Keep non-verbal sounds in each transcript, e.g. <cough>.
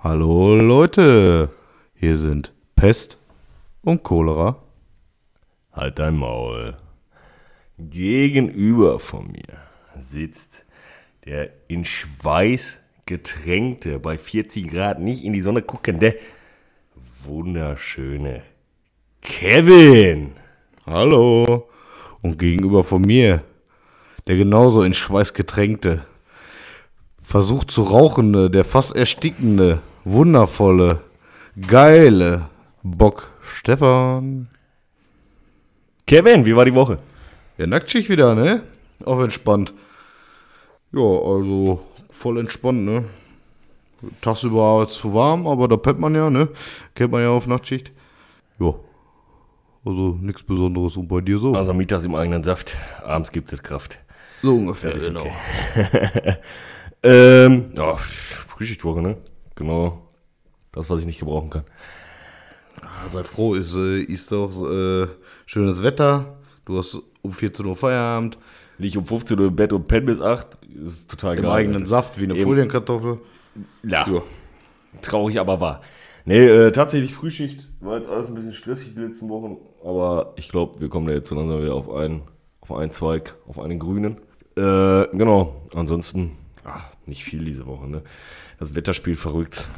Hallo Leute, hier sind Pest und Cholera. Halt dein Maul. Gegenüber von mir sitzt der in Schweiß getränkte, bei 40 Grad nicht in die Sonne guckende, wunderschöne Kevin. Hallo. Und gegenüber von mir, der genauso in Schweiß getränkte, versucht zu rauchende, der fast erstickende, wundervolle, geile Bock Stefan. Kevin, wie war die Woche? Ja, Nacktschicht wieder, ne? Auch entspannt. Ja, also voll entspannt, ne? Tagsüber ist zu warm, aber da pennt man ja, ne? Kennt man ja auf Nachtschicht. Ja. Also nichts Besonderes. Und bei dir so? Also mittags im eigenen Saft, abends gibt es Kraft. so ungefähr, ist genau. okay. <laughs> Ähm, ja, Frühschichtwoche, ne? Genau. Das, was ich nicht gebrauchen kann. Seid froh, ist, äh, ist doch äh, schönes Wetter. Du hast um 14 Uhr Feierabend. Lieg um 15 Uhr im Bett und penn bis 8. Ist total Im geil. eigenen Alter. Saft, wie eine Eben. Folienkartoffel. Ja, Ja. traurig, aber wahr. Nee, äh, tatsächlich Frühschicht. War jetzt alles ein bisschen stressig die letzten Wochen. Aber ich glaube, wir kommen da jetzt so langsam wieder auf einen, auf einen Zweig, auf einen grünen. Äh, genau. Ansonsten, ah, nicht viel diese Woche, ne? Das Wetter spielt verrückt.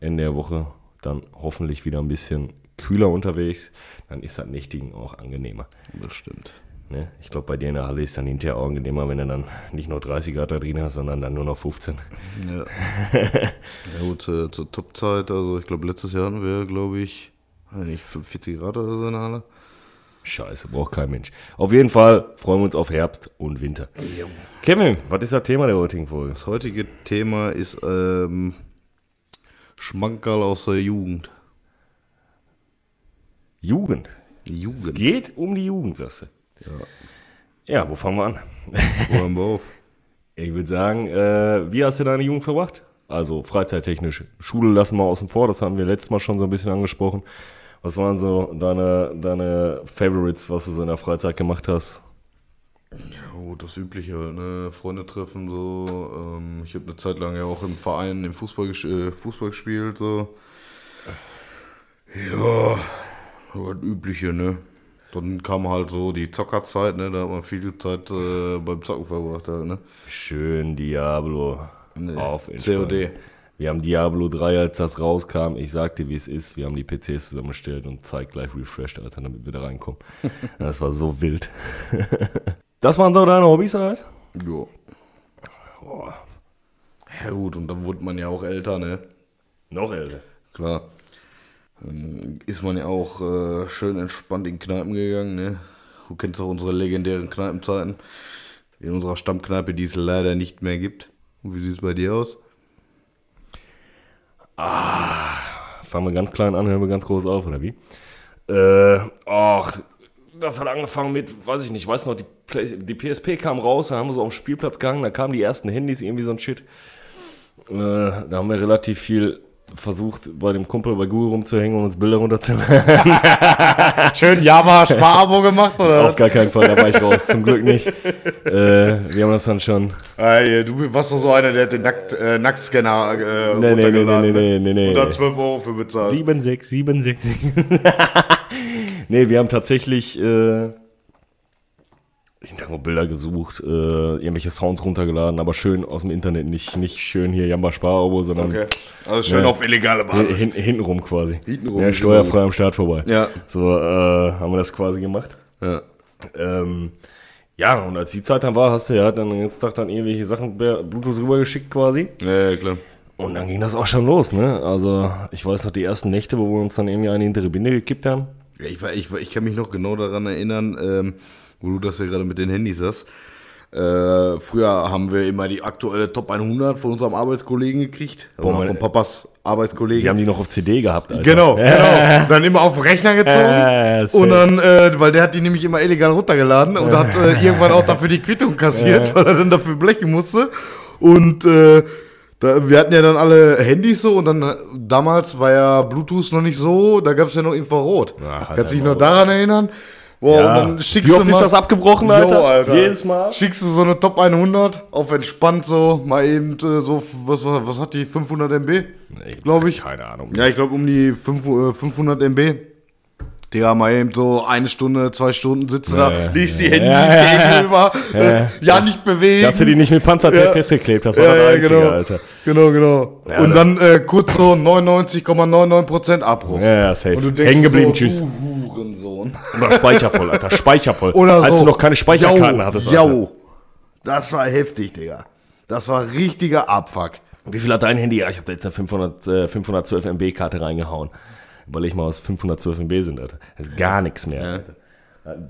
Ende der Woche. Dann hoffentlich wieder ein bisschen kühler unterwegs. Dann ist das Nächtigen auch angenehmer. Das stimmt. Ne? Ich glaube, bei dir in der Halle ist dann hinterher auch angenehmer, wenn du dann nicht nur 30 Grad da drin hast, sondern dann nur noch 15. Ja. <laughs> ja gut, äh, zur Topzeit, also ich glaube letztes Jahr hatten wir, glaube ich, nicht, 45 Grad oder so in der Halle. Scheiße, braucht kein Mensch. Auf jeden Fall freuen wir uns auf Herbst und Winter. Kevin, was ist das Thema der heutigen Folge? Das heutige Thema ist ähm, Schmankerl aus der Jugend. Jugend. Jugend. Geht um die Jugend, sagst du. Ja. Ja, wo fangen wir an? Wo hören wir auf? <laughs> Ich würde sagen, äh, wie hast du deine Jugend verbracht? Also freizeittechnisch. Schule lassen wir außen vor, das haben wir letztes Mal schon so ein bisschen angesprochen. Was waren so deine, deine Favorites, was du so in der Freizeit gemacht hast? Ja, gut, das Übliche ne? Freunde treffen, so. Ähm, ich habe eine Zeit lang ja auch im Verein im Fußball, äh, Fußball gespielt, so. Ja, aber das Übliche, ne? Dann kam halt so die Zockerzeit, ne? Da hat man viel Zeit äh, beim Zocken verbracht, halt, ne? Schön Diablo Nee, auf COD. Wir haben Diablo 3, als das rauskam. Ich sagte, wie es ist. Wir haben die PCs zusammengestellt und zeigt gleich refreshed, Alter, damit wir da reinkommen. <laughs> das war so wild. <laughs> das waren so deine Hobbys, oder was? Ja. Boah, Ja, gut, und dann wurde man ja auch älter, ne? noch älter. Klar. Dann ist man ja auch äh, schön entspannt in Kneipen gegangen, ne? Du kennst doch unsere legendären Kneipenzeiten. In unserer Stammkneipe, die es leider nicht mehr gibt. Und wie sieht es bei dir aus? Fangen wir ganz klein an, hören wir ganz groß auf, oder wie? Äh, ach, das hat angefangen mit, weiß ich nicht, weiß noch, die, Play die PSP kam raus, da haben wir so auf den Spielplatz gegangen, da kamen die ersten Handys, irgendwie so ein Shit. Äh, da haben wir relativ viel versucht, bei dem Kumpel bei Google rumzuhängen und uns Bilder runterzuladen. <laughs> Schön Java Sparabo gemacht, oder? Auf gar keinen Fall, da war ich raus, zum Glück nicht. Äh, wir haben das dann schon. Ey, du warst doch so einer, der hat den Nackt, äh, Nacktscanner äh, Nee, nee, nee, nee, runtergeladen, nee, nee, nee. Und da 12 Euro für bezahlt. 7, 6, 7, 6. nee, wir haben tatsächlich äh, Hintergrundbilder gesucht, äh, irgendwelche Sounds runtergeladen, aber schön aus dem Internet, nicht, nicht schön hier Jamba Sparabo, sondern Okay. Also schön Ja. auf illegale Basis. hin, hintenrum quasi. Hintenrum, Ja, steuerfrei am Start vorbei. Ja. So äh, haben wir das quasi gemacht. Ja. Ähm, ja, und als die Zeit dann war, hast du ja dann den ganzen Tag dann irgendwelche Sachen per Bluetooth rübergeschickt quasi. ja, ja, klar. Und dann ging das auch schon los, ne? Also, ich weiß noch die ersten Nächte, wo wir uns dann irgendwie eine hintere Binde gekippt haben. Ja, ich, war- ich, war- ich kann mich noch genau daran erinnern, ähm, wo du das ja gerade mit den Handys hast. Äh, früher haben wir immer die aktuelle Top 100 von unserem Arbeitskollegen gekriegt. Also Boah, von Papas Arbeitskollegen. Die haben die noch auf CD gehabt, Alter. Genau, genau. Dann immer auf den Rechner gezogen. Und dann, äh, weil der hat die nämlich immer illegal runtergeladen und hat äh, irgendwann auch dafür die Quittung kassiert, weil er dann dafür blechen musste. Und äh, da, wir hatten ja dann alle Handys so und dann äh, damals war ja Bluetooth noch nicht so, da gab es ja noch Infrarot. Ach, Kannst du dich noch daran erinnern? Boah, Ja. und dann schickst Wie du oft ist mal- das abgebrochen, Alter? Alter? Jedes Mal? Schickst du so eine Top 100 auf entspannt so, mal eben äh, so, was, was hat die, 500 MB? Nee, Glaub ich. Keine Ahnung. Ja, ich glaube um die 5, äh, 500 MB. Digga, mal eben so eine Stunde, zwei Stunden sitzt du Ja, da, ja. liest die Handys <laughs> ja, gegenüber, ja. ja nicht bewegen. Dass du die nicht mit Panzertape festgeklebt hast, war ja, das Einzige, genau. Alter. Genau, genau. Und da- dann äh, kurz so 99,99% Abbruch. Ja, ja, safe. Und du denkst Hängen geblieben, so, tschüss. Du Hurensohn. Oder speichervoll, Alter. Speichervoll. Oder Als so. du noch keine Speicherkarten Jau, hattest, Alter. Jau. Das war heftig, Digga. Das war richtiger Abfuck. Wie viel hat dein Handy? Ja, ich habe da jetzt eine 500, äh, 512 MB Karte reingehauen. Überleg mal, was 512 MB sind, Alter. Das ist gar nichts mehr. Alter.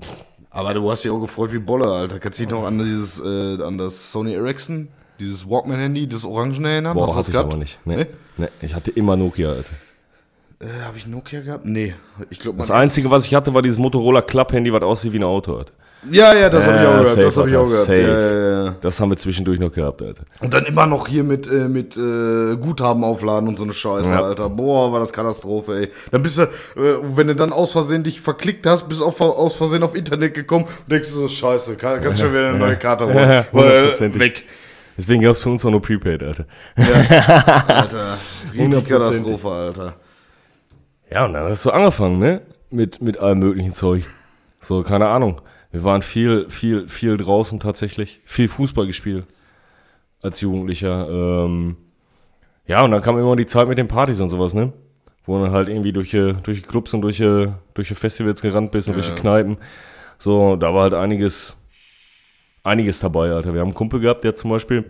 Aber du hast dich auch gefreut wie Bolle, Alter. Kannst du dich noch an dieses, äh, an das Sony Ericsson, dieses Walkman-Handy, das Orangene erinnern? Boah, Hast hatte ich gehabt? aber nicht. Nee. Nee? nee. ich hatte immer Nokia, Alter. Äh, habe ich Nokia gehabt? Nee. Ich glaube, Das Einzige, was ich hatte, war dieses Motorola Club-Handy, was aussieht wie ein Auto, Alter. Ja, ja, das habe ich Ja, auch gehört. safe, Das habe ich auch gehört. Ja, ja, ja. Das haben wir zwischendurch noch gehabt, Alter. Und dann immer noch hier mit, äh, mit äh, Guthaben aufladen und so eine Scheiße, Ja. Alter. Boah, war das Katastrophe, ey. Dann bist du, äh, wenn du dann aus Versehen dich verklickt hast, bist du auf, aus Versehen auf Internet gekommen und denkst du so, scheiße, kann, kannst schon wieder eine neue <laughs> Karte holen. Ja, Weil, weg. Deswegen gab es für uns auch nur Prepaid, Alter. <laughs> Alter, richtig. Katastrophe, Alter. Ja, und dann hast du angefangen, ne? Mit, mit allem möglichen Zeug. So, keine Ahnung. Wir waren viel, viel, viel draußen tatsächlich. Viel Fußball gespielt. Als Jugendlicher. Ähm, ja, und dann kam immer die Zeit mit den Partys und sowas, ne? Wo du dann halt irgendwie durch, die- durch Clubs und durch, die- durch Festivals gerannt bist und durch die Kneipen. So, da war halt einiges, einiges dabei, Alter. Wir haben einen Kumpel gehabt, der zum Beispiel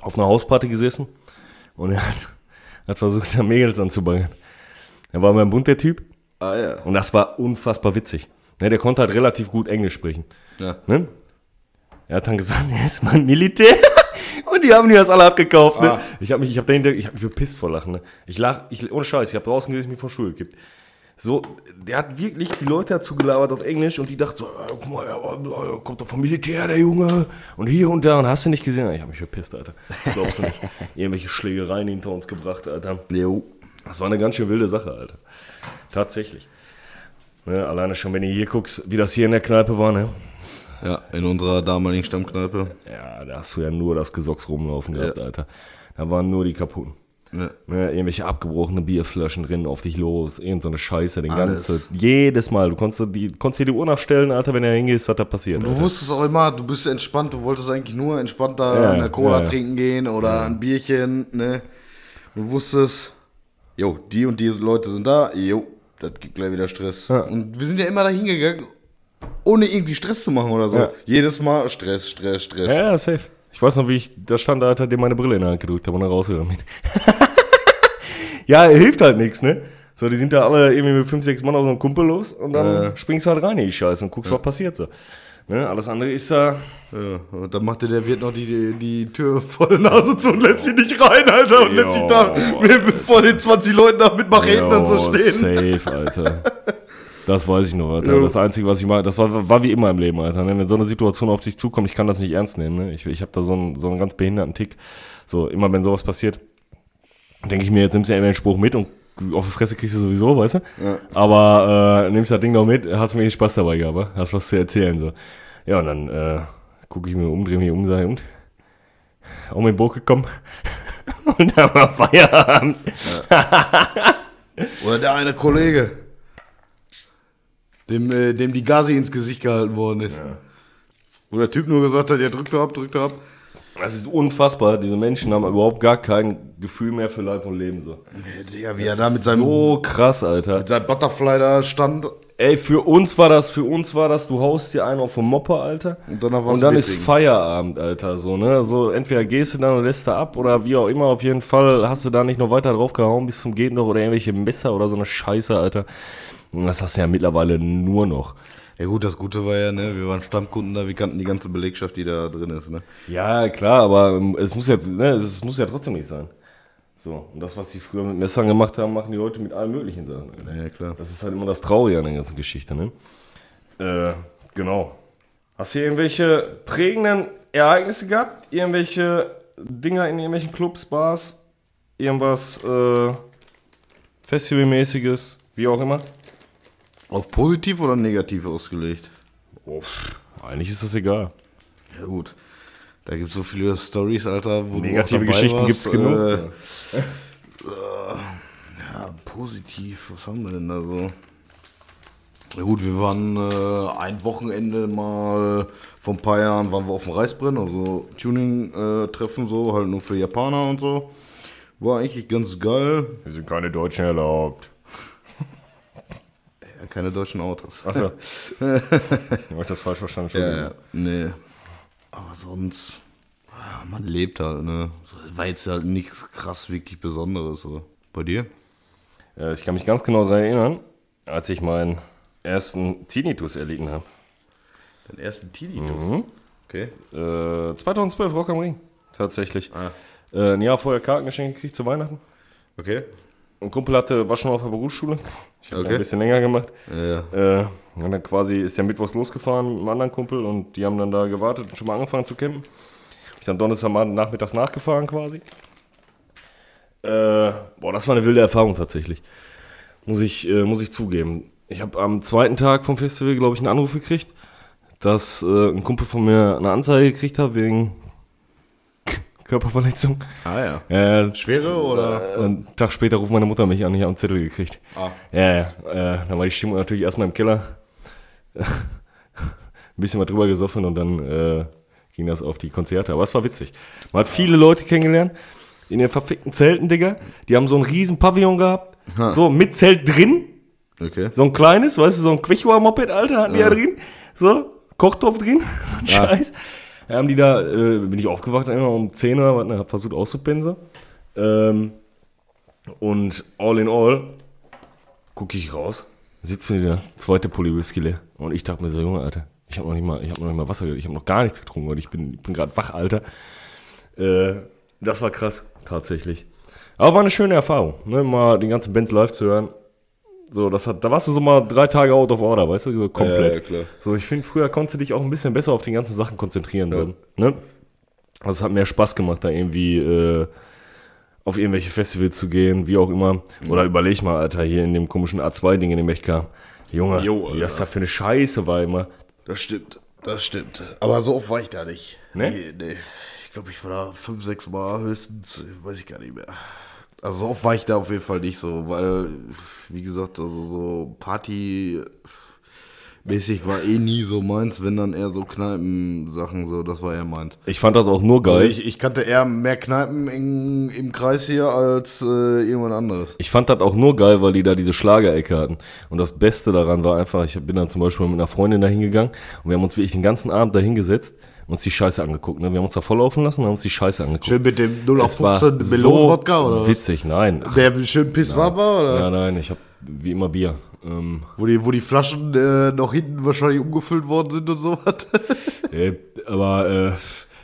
auf einer Hausparty gesessen und er hat, hat versucht, da Mädels anzubangen. Er war mein Bund, der Typ. Ah, ja. Und das war unfassbar witzig. Ne, der konnte halt relativ gut Englisch sprechen. Ja. Ne? Er hat dann gesagt, <laughs> er ist mal Militär. <laughs> Und die haben die das alle abgekauft. Ne? Ah. Ich habe mich, ich habe dahinter, ich habe mich bepisst vor Lachen. Ne? Ich lach, ich, ohne Scheiß, ich habe draußen gesessen, mich vor Schuhe gekippt. So, der hat wirklich die Leute dazu gelabert auf Englisch und die dachten so, äh, guck mal, ja, äh, kommt doch vom Militär, der Junge. Und hier und da, und hast du nicht gesehen? Ich habe mich bepisst, Alter. Das glaubst du nicht. <laughs> Irgendwelche Schlägereien hinter uns gebracht, Alter. Jo. Das war eine ganz schön wilde Sache, Alter. Tatsächlich. Ne, alleine schon, wenn du hier guckst, wie das hier in der Kneipe war, ne? Ja, in unserer damaligen Stammkneipe. Ja, da hast du ja nur das Gesocks rumlaufen gehabt, Ja. Alter. Da waren nur die kaputten. Ja. Ne, irgendwelche abgebrochene Bierflaschen drin auf dich los, irgend so eine Scheiße, den Alles. ganzen, jedes Mal. Du konntest, die, konntest dir die Uhr nachstellen, Alter, wenn er hingehst, hat da passiert. Du Alter. wusstest auch immer, du bist entspannt, du wolltest eigentlich nur entspannt da Ja, eine Cola ja. trinken gehen oder ein Bierchen, ne? Du wusstest, jo, die und die Leute sind da, jo, das gibt gleich wieder Stress. Ja. Und wir sind ja immer da hingegangen, ohne irgendwie Stress zu machen oder so. Ja. Jedes Mal Stress, Stress, Stress. Ja, ja, safe. Ich weiß noch, wie ich da stand, Alter, dem meine Brille in der Hand gedrückt habe und dann rausgegangen bin. <laughs> ja, hilft halt nichts, ne? So, die sind da alle irgendwie mit fünf, sechs Mann auf so einen Kumpel los und dann springst du halt rein in die Scheiße und guckst, was passiert so. Ne? Alles andere ist da. Ja, und dann machte der Wirt noch die, die, die Tür vor der Nase zu und lässt sie nicht rein, Alter, und lässt sich da Jo, vor den 20 Leuten da mit Macheten und so Jo, stehen. Safe, Alter. Das weiß ich noch, Alter. Jo. Das Einzige, was ich mache, das war, war wie immer im Leben, Alter. Wenn so eine Situation auf dich zukommt, ich kann das nicht ernst nehmen. Ne? Ich, ich habe da so einen, so einen ganz behinderten Tick. So, immer wenn sowas passiert, denke ich mir, jetzt nimmst du ja immer den Spruch mit und auf die Fresse kriegst du sowieso, weißt du? Aber äh, nimmst das Ding noch mit, hast mir Spaß dabei gehabt, hast was zu erzählen. So. Ja, und dann äh, gucke ich mir um, drehe mich um, sage, und? Auch mit Boot gekommen. <laughs> und dann war Feierabend. Oder der eine Kollege, dem, äh, dem die Gazi ins Gesicht gehalten worden ist. Wo der Typ nur gesagt hat, ja, drück doch ab, drück doch ab. Das ist unfassbar. Diese Menschen haben überhaupt gar kein Gefühl mehr für Leib und Leben. So. Digga, wie er da mit seinem, So krass, Alter. mit seinem Butterfly da stand. Ey, für uns war das, für uns war das, du haust dir einen auf den Mopper, Alter. Und danach Und dann ist. Feierabend, Alter. So, ne? So, entweder gehst du dann und lässt da ab oder wie auch immer. Auf jeden Fall hast du da nicht noch weiter drauf gehauen bis zum Geht noch oder irgendwelche Messer oder so eine Scheiße, Alter. Und das hast du ja mittlerweile nur noch. Ja gut, das Gute war ja, ne, wir waren Stammkunden da, wir kannten die ganze Belegschaft, die da drin ist, ne. Ja, klar, aber es muss ja, ne, es muss ja trotzdem nicht sein. So, und das, was die früher mit Messern gemacht haben, machen die heute mit allen möglichen Sachen. Ja, klar. Das ist halt immer das Traurige an der ganzen Geschichte, ne? Äh, genau. Hast du irgendwelche prägenden Ereignisse gehabt? Irgendwelche Dinger in irgendwelchen Clubs, Bars? Irgendwas äh, Festivalmäßiges? Wie auch immer? Auf positiv oder negativ ausgelegt? Pff, eigentlich ist das egal. Ja gut. Da gibt es so viele Stories, Alter, wo Negative du auch dabei Geschichten warst. gibt's genug. Äh, <laughs> ja, positiv, was haben wir denn da so? Ja gut, wir waren äh, ein Wochenende mal vor ein paar Jahren waren wir auf dem Reisbrenn, also Tuning-Treffen so, halt nur für Japaner und so. War eigentlich ganz geil. Wir sind keine Deutschen erlaubt. Ja, keine deutschen Autos. Achso. <laughs> Habe ich das falsch verstanden? Ja, ja, nee. Aber sonst, man lebt halt, ne? So, war jetzt halt nichts krass wirklich Besonderes. So. Bei dir? Äh, ich kann mich ganz genau daran erinnern, als ich meinen ersten Tinnitus erlitten habe. Deinen ersten Tinnitus? Mhm. Okay. Äh, 2012 Rock am Ring. Tatsächlich. Ah. Äh, ein Jahr vorher Kartengeschenke gekriegt zu Weihnachten. Okay. Ein Kumpel hatte, war schon auf der Berufsschule. Ich habe Okay. ein bisschen länger gemacht. Ja, Äh, und dann quasi ist der Mittwochs losgefahren mit einem anderen Kumpel und die haben dann da gewartet und schon mal angefangen zu campen. Ich dann Donnerstag nachmittags nachgefahren quasi. Äh, boah, das war eine wilde Erfahrung tatsächlich. Muss ich, äh, muss ich zugeben. Ich habe am zweiten Tag vom Festival, glaube ich, einen Anruf gekriegt, dass äh, ein Kumpel von mir eine Anzeige gekriegt hat wegen <laughs> Körperverletzung. Ah ja. Äh, Schwere oder? äh, einen Tag später ruft meine Mutter mich an, ich habe einen Zettel gekriegt. Ah. Ja, ja. Äh, dann war die Stimmung natürlich erstmal im Keller. <laughs> Ein bisschen mal drüber gesoffen und dann äh, ging das auf die Konzerte. Aber es war witzig. Man hat viele Leute kennengelernt. In den verfickten Zelten, Digga. Die haben so einen riesen Pavillon gehabt. Ha. So, mit Zelt drin. Okay. So ein kleines, weißt du, so ein Quechua-Moped, Alter, hatten die Ja. da drin. So, Kochtopf drin. <laughs> So ein Ja. Scheiß. Da haben die da, äh, bin ich aufgewacht, immer um 10 oder was, ne, hab versucht auszupensen. Ähm, und all in all, gucke ich raus, sitzen die da, zweite Pulli Whisky leer. Und ich dachte mir so, Junge, Alter, ich habe noch nicht mal, ich habe noch nicht mal Wasser, ich habe noch gar nichts getrunken und ich bin, ich bin gerade wach, Alter. Äh, das war krass, tatsächlich. Aber war eine schöne Erfahrung, ne, mal den ganzen Bands live zu hören. So, das hat, da warst du so mal drei Tage out of order, weißt du, so komplett. Ja, ja, klar. So, ich finde, früher konntest du dich auch ein bisschen besser auf die ganzen Sachen konzentrieren. So, ne? Also es hat mehr Spaß gemacht, da irgendwie äh, auf irgendwelche Festivals zu gehen, wie auch immer. Oder überleg mal, Alter, hier in dem komischen A2-Ding, in dem ich kam. Junge, Jo, Alter. da für eine Scheiße war immer. Das stimmt. Das stimmt. Aber so oft war ich da nicht. Ne? Nee, nee. Ich glaube, ich war da fünf, sechs Mal höchstens. Weiß ich gar nicht mehr. Also so oft war ich da auf jeden Fall nicht so, weil, wie gesagt, also so Party mäßig war eh nie so meins, wenn dann eher so Kneipen-Sachen so, das war eher meins. Ich fand das auch nur Also geil. ich, ich kannte eher mehr Kneipen in, im Kreis hier als äh, irgendwas anderes. Ich fand das auch nur geil, weil die da diese Schlagerecke hatten. Und das Beste daran war einfach, ich bin dann zum Beispiel mit einer Freundin da hingegangen und wir haben uns wirklich den ganzen Abend da hingesetzt und uns die Scheiße angeguckt. Ne? Wir haben uns da volllaufen lassen und haben uns die Scheiße angeguckt. Schön mit dem 0 auf Es war 15 so Melon-Wodka oder was? witzig, nein. Ach, Der schön pisswarm war oder? ja, nein, ich habe wie immer Bier. Ähm, Wo die, wo die Flaschen äh, noch hinten wahrscheinlich umgefüllt worden sind und sowas. <laughs> äh, aber äh,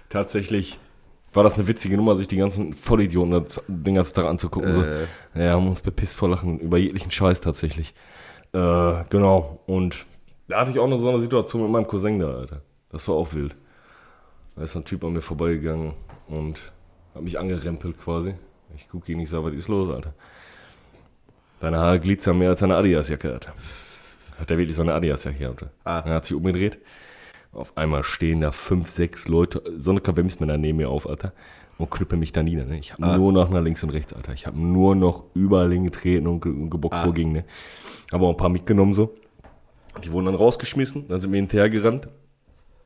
tatsächlich war das eine witzige Nummer, sich die ganzen Vollidioten das- den ganzen Tag anzugucken. So. Äh. Ja, haben uns bepisst vor Lachen über jeglichen Scheiß tatsächlich. Äh, genau. Und da hatte ich auch noch so eine Situation mit meinem Cousin da, Alter. Das war auch wild. Da ist so ein Typ an mir vorbeigegangen und hat mich angerempelt quasi. Ich gucke ihn, ich sage, was ist los, Alter? Deine Haare glitzern mehr als eine Adidas-Jacke, Alter. Hat er wirklich so eine Adidas-Jacke, Alter. Ah. Er hat sich umgedreht. Auf einmal stehen da fünf, sechs Leute, so eine Kavemsmänner neben mir auf, Alter, und knüppeln mich da nieder. Ne? Ich habe Ah. nur noch nach links und rechts, Alter. Ich habe nur noch überall hingetreten und, ge und geboxt Ah. vorging. Ne? Habe auch ein paar mitgenommen so. Die wurden dann rausgeschmissen, dann sind wir hinterhergerannt.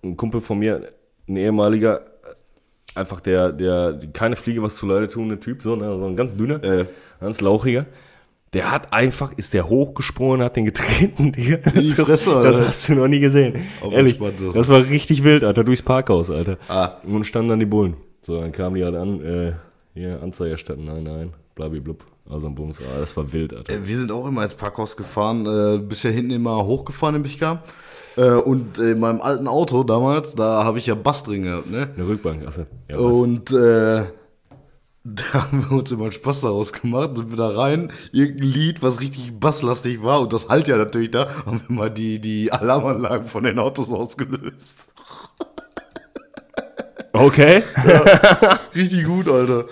Ein Kumpel von mir, ein ehemaliger, einfach der, der keine Fliege was zu leide tuende Typ, so, ne? so ein ganz dünner, Äh. ganz lauchiger. Der hat einfach, ist der hochgesprungen, hat den getreten. <laughs> In das, Fresse, das hast du noch nie gesehen. Auf Ehrlich, das war richtig wild, Alter, durchs Parkhaus, Alter. Ah. Und standen dann die Bullen. So, dann kamen die halt an, äh, hier, Anzeige erstatten, nein, nein, blub. Also ein Bums, ah, das war wild, Alter. Äh, Wir sind auch immer ins Parkhaus gefahren, äh, bisher hinten immer hochgefahren im Bichka. Äh, und in meinem alten Auto damals, da habe ich ja Bass drin gehabt, ne? Eine Rückbank, achso. Ja? Und äh, da haben wir uns immer einen Spaß daraus gemacht, sind wir da rein, irgendein Lied, was richtig basslastig war, und das halt ja natürlich da, haben wir mal die, die Alarmanlagen von den Autos ausgelöst. Okay. Richtig gut, Alter.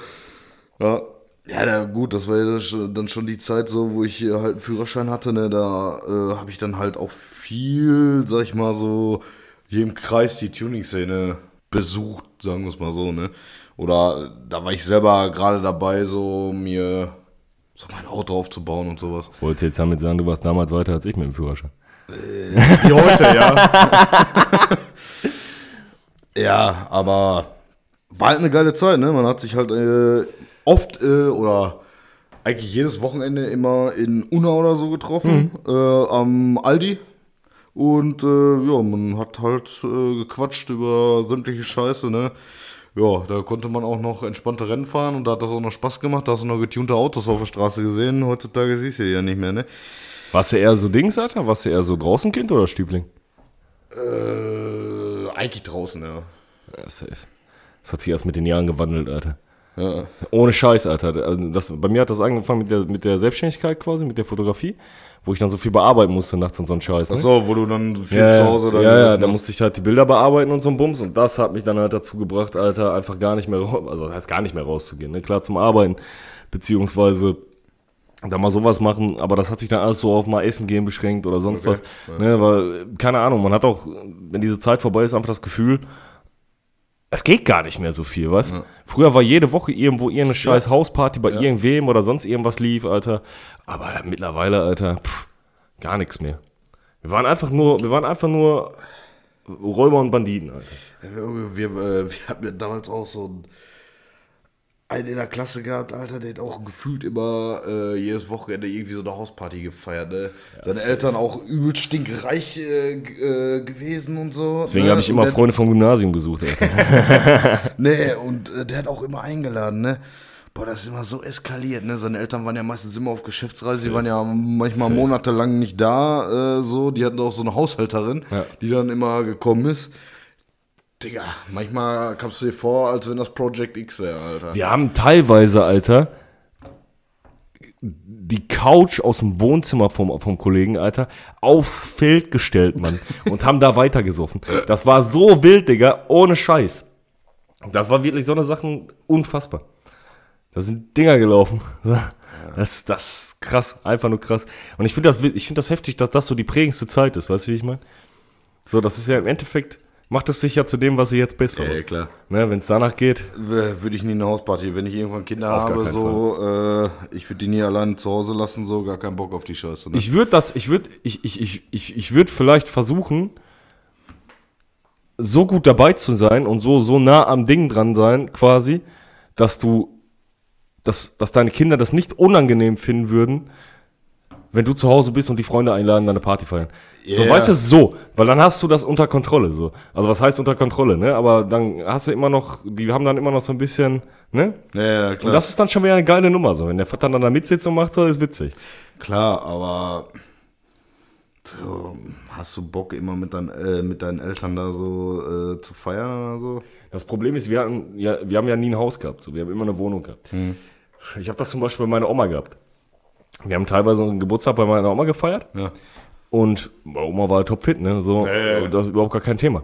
Ja. Ja, na gut, das war ja dann schon die Zeit so, wo ich äh, halt einen Führerschein hatte, ne, da äh, habe ich dann halt auch viel, sag ich mal so, hier im Kreis die Tuning-Szene besucht, sagen wir es mal so, ne. Oder da war ich selber gerade dabei, so mir so mein Auto aufzubauen und sowas. Wolltest du jetzt damit sagen, du warst damals weiter als ich mit dem Führerschein? Wie heute, ja. <laughs> ja, aber war halt eine geile Zeit, ne? Man hat sich halt äh, oft äh, oder eigentlich jedes Wochenende immer in Unna oder so getroffen, äh, am Aldi. Und äh, ja, man hat halt äh, gequatscht über sämtliche Scheiße, ne? Ja, da konnte man auch noch entspannte Rennen fahren und da hat das auch noch Spaß gemacht. Da hast du noch getunte Autos auf der Straße gesehen. Heutzutage siehst du die ja nicht mehr, ne? Warst du eher so Dings, Alter? Warst du eher so draußen Kind oder Stübling? Äh, eigentlich draußen, ja. Ja, safe. Das hat sich erst mit den Jahren gewandelt, Alter. Ja. Ohne Scheiß, Alter. Also das, bei mir hat das angefangen mit der, mit der Selbstständigkeit quasi, mit der Fotografie, wo ich dann so viel bearbeiten musste nachts und so ein Scheiß. Ne? Achso, wo du dann viel ja, zu Hause dann ja, ja, da musste ich halt die Bilder bearbeiten und so ein Bums und das hat mich dann halt dazu gebracht, Alter, einfach gar nicht mehr raus, also heißt gar nicht mehr rauszugehen, ne? klar zum Arbeiten, beziehungsweise da mal sowas machen, aber das hat sich dann alles so auf mal Essen gehen beschränkt oder sonst Okay, was, ne, weil, keine Ahnung, man hat auch, wenn diese Zeit vorbei ist, einfach das Gefühl, es geht gar nicht mehr so viel, was? Früher war jede Woche irgendwo irgendeine scheiß Hausparty bei irgendwem oder sonst irgendwas lief, Alter. Aber mittlerweile, Alter, pff, gar nichts mehr. Wir waren einfach nur, wir waren einfach nur Räuber und Banditen, Alter. Wir, wir, äh, wir hatten ja damals auch so einen, einen in der Klasse gehabt, Alter, der hat auch gefühlt immer äh, jedes Wochenende irgendwie so eine Hausparty gefeiert. Ne? Seine Eltern auch übel stinkreich äh, äh, gewesen und so. Deswegen ne? habe ich immer Freunde vom Gymnasium besucht, Alter. <laughs> Nee, und äh, der hat auch immer eingeladen, ne? Boah, das ist immer so eskaliert, ne? Seine Eltern waren ja meistens immer auf Geschäftsreise, die waren ja manchmal monatelang nicht da, äh, so. Die hatten auch so eine Haushälterin, Ja. die dann immer gekommen ist. Digga, manchmal kamst du dir vor, als wenn das Project X wäre, Alter. Wir haben teilweise, Alter, die Couch aus dem Wohnzimmer vom, vom Kollegen, Alter, aufs Feld gestellt, Mann. <laughs> und haben da weitergesoffen. Das war so wild, Digga, ohne Scheiß. Das war wirklich so eine Sachen unfassbar. Da sind Dinger gelaufen. Das, das ist krass, einfach nur krass. Und ich finde das, ich finde das heftig, dass das so die prägendste Zeit ist, weißt du, wie ich meine? So, das ist ja im Endeffekt, macht es sich ja zu dem, was ihr jetzt bist. Ja, ja, klar. Ne, Wenn es danach geht, Würde ich nie eine Hausparty. Wenn ich irgendwann Kinder Auf habe, so, äh, ich würde die nie alleine zu Hause lassen, so, gar keinen Bock auf die Scheiße. Ne? Ich würde das, ich würde, ich, ich, ich, ich, ich würde vielleicht versuchen, so gut dabei zu sein und so, so nah am Ding dran sein, quasi, dass du, dass, dass deine Kinder das nicht unangenehm finden würden, wenn du zu Hause bist und die Freunde einladen, deine Party feiern. So, Ja. weißt du, so, weil dann hast du das unter Kontrolle, so. Also, was heißt unter Kontrolle, ne? Aber dann hast du immer noch, die haben dann immer noch so ein bisschen, ne? ja, ja, klar. Und das ist dann schon wieder eine geile Nummer, so. Wenn der Vater dann da mitsitzt und macht, so, ist witzig. Klar, aber so, hast du Bock immer mit, dein, äh, mit deinen Eltern da so äh, zu feiern oder so? Das Problem ist, wir, hatten, ja, wir haben ja nie ein Haus gehabt, so. wir haben immer eine Wohnung gehabt. Ich habe das zum Beispiel bei meiner Oma gehabt. Wir haben teilweise einen Geburtstag bei meiner Oma gefeiert Ja. Und meine Oma war topfit, ne? So, ja. das ist überhaupt gar kein Thema.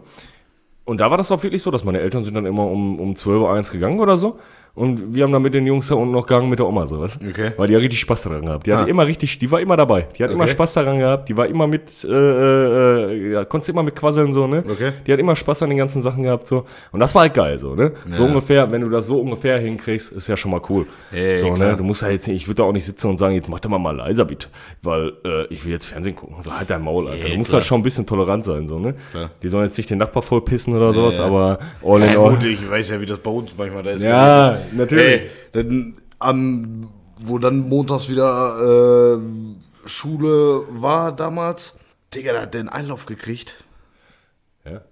Und da war das auch wirklich so, dass meine Eltern sind dann immer um, um 12 Uhr eins gegangen oder so. Und wir haben dann mit den Jungs da unten noch gegangen mit der Oma, so was. Okay. Weil die hat richtig Spaß daran gehabt. Die Ah. hatte immer richtig, die war immer dabei. Die hat immer Okay. Spaß daran gehabt. Die war immer mit, äh, äh, ja, konntest immer mit quasseln, so, ne? Okay. Die hat immer Spaß an den ganzen Sachen gehabt, so. Und das war halt geil, so, ne? So ungefähr, wenn du das so ungefähr hinkriegst, ist ja schon mal cool. Ey, so, klar. ne? Du musst ja jetzt nicht, ich würde da auch nicht sitzen und sagen, jetzt mach doch mal mal leiser, bitte. Weil, äh, ich will jetzt Fernsehen gucken. So, halt dein Maul, Alter. Ja, du musst klar. halt schon ein bisschen tolerant sein, so, ne? Klar. Die sollen jetzt nicht den Nachbar voll pissen oder sowas, ja. aber all in Ja, all. gut, ich weiß ja, wie das bei uns manchmal da ist. Ja, natürlich. Ey, denn am, wo dann montags wieder äh, Schule war damals, Digga, der hat den Einlauf gekriegt. Ja.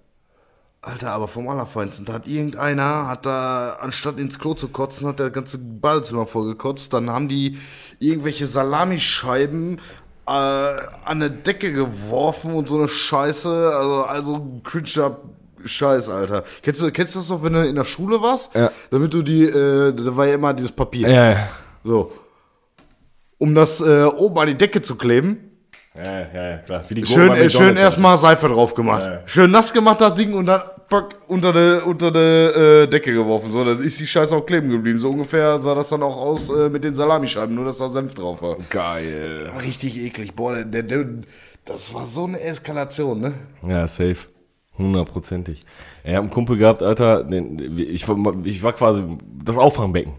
Alter, aber vom Allerfeinsten. Da hat irgendeiner, hat da, anstatt ins Klo zu kotzen, hat der ganze Badezimmer voll gekotzt. Dann haben die irgendwelche Salamischeiben äh, an eine Decke geworfen und so eine Scheiße. Also, also cringe Scheiß, Alter. Kennst du, kennst du das noch, wenn du in der Schule warst? Ja. Damit du die, äh, da war ja immer dieses Papier. Ja, ja. So. Um das äh, oben an die Decke zu kleben, Ja, ja, ja, klar. Wie die Schön, äh, schön McDonald's, erstmal Seife drauf gemacht. Ja, ja. Schön nass gemacht das Ding und dann pack, unter der unter der äh, Decke geworfen. So, dann ist die Scheiße auch kleben geblieben. So ungefähr sah das dann auch aus äh, mit den Salamischeiben, nur dass da Senf drauf war. Geil. Richtig eklig. Boah, der, der, der, das war so eine Eskalation, ne? Ja, safe. Hundertprozentig. Ich hab einen Kumpel gehabt, Alter, den, ich, war, ich war quasi das Auffangbecken.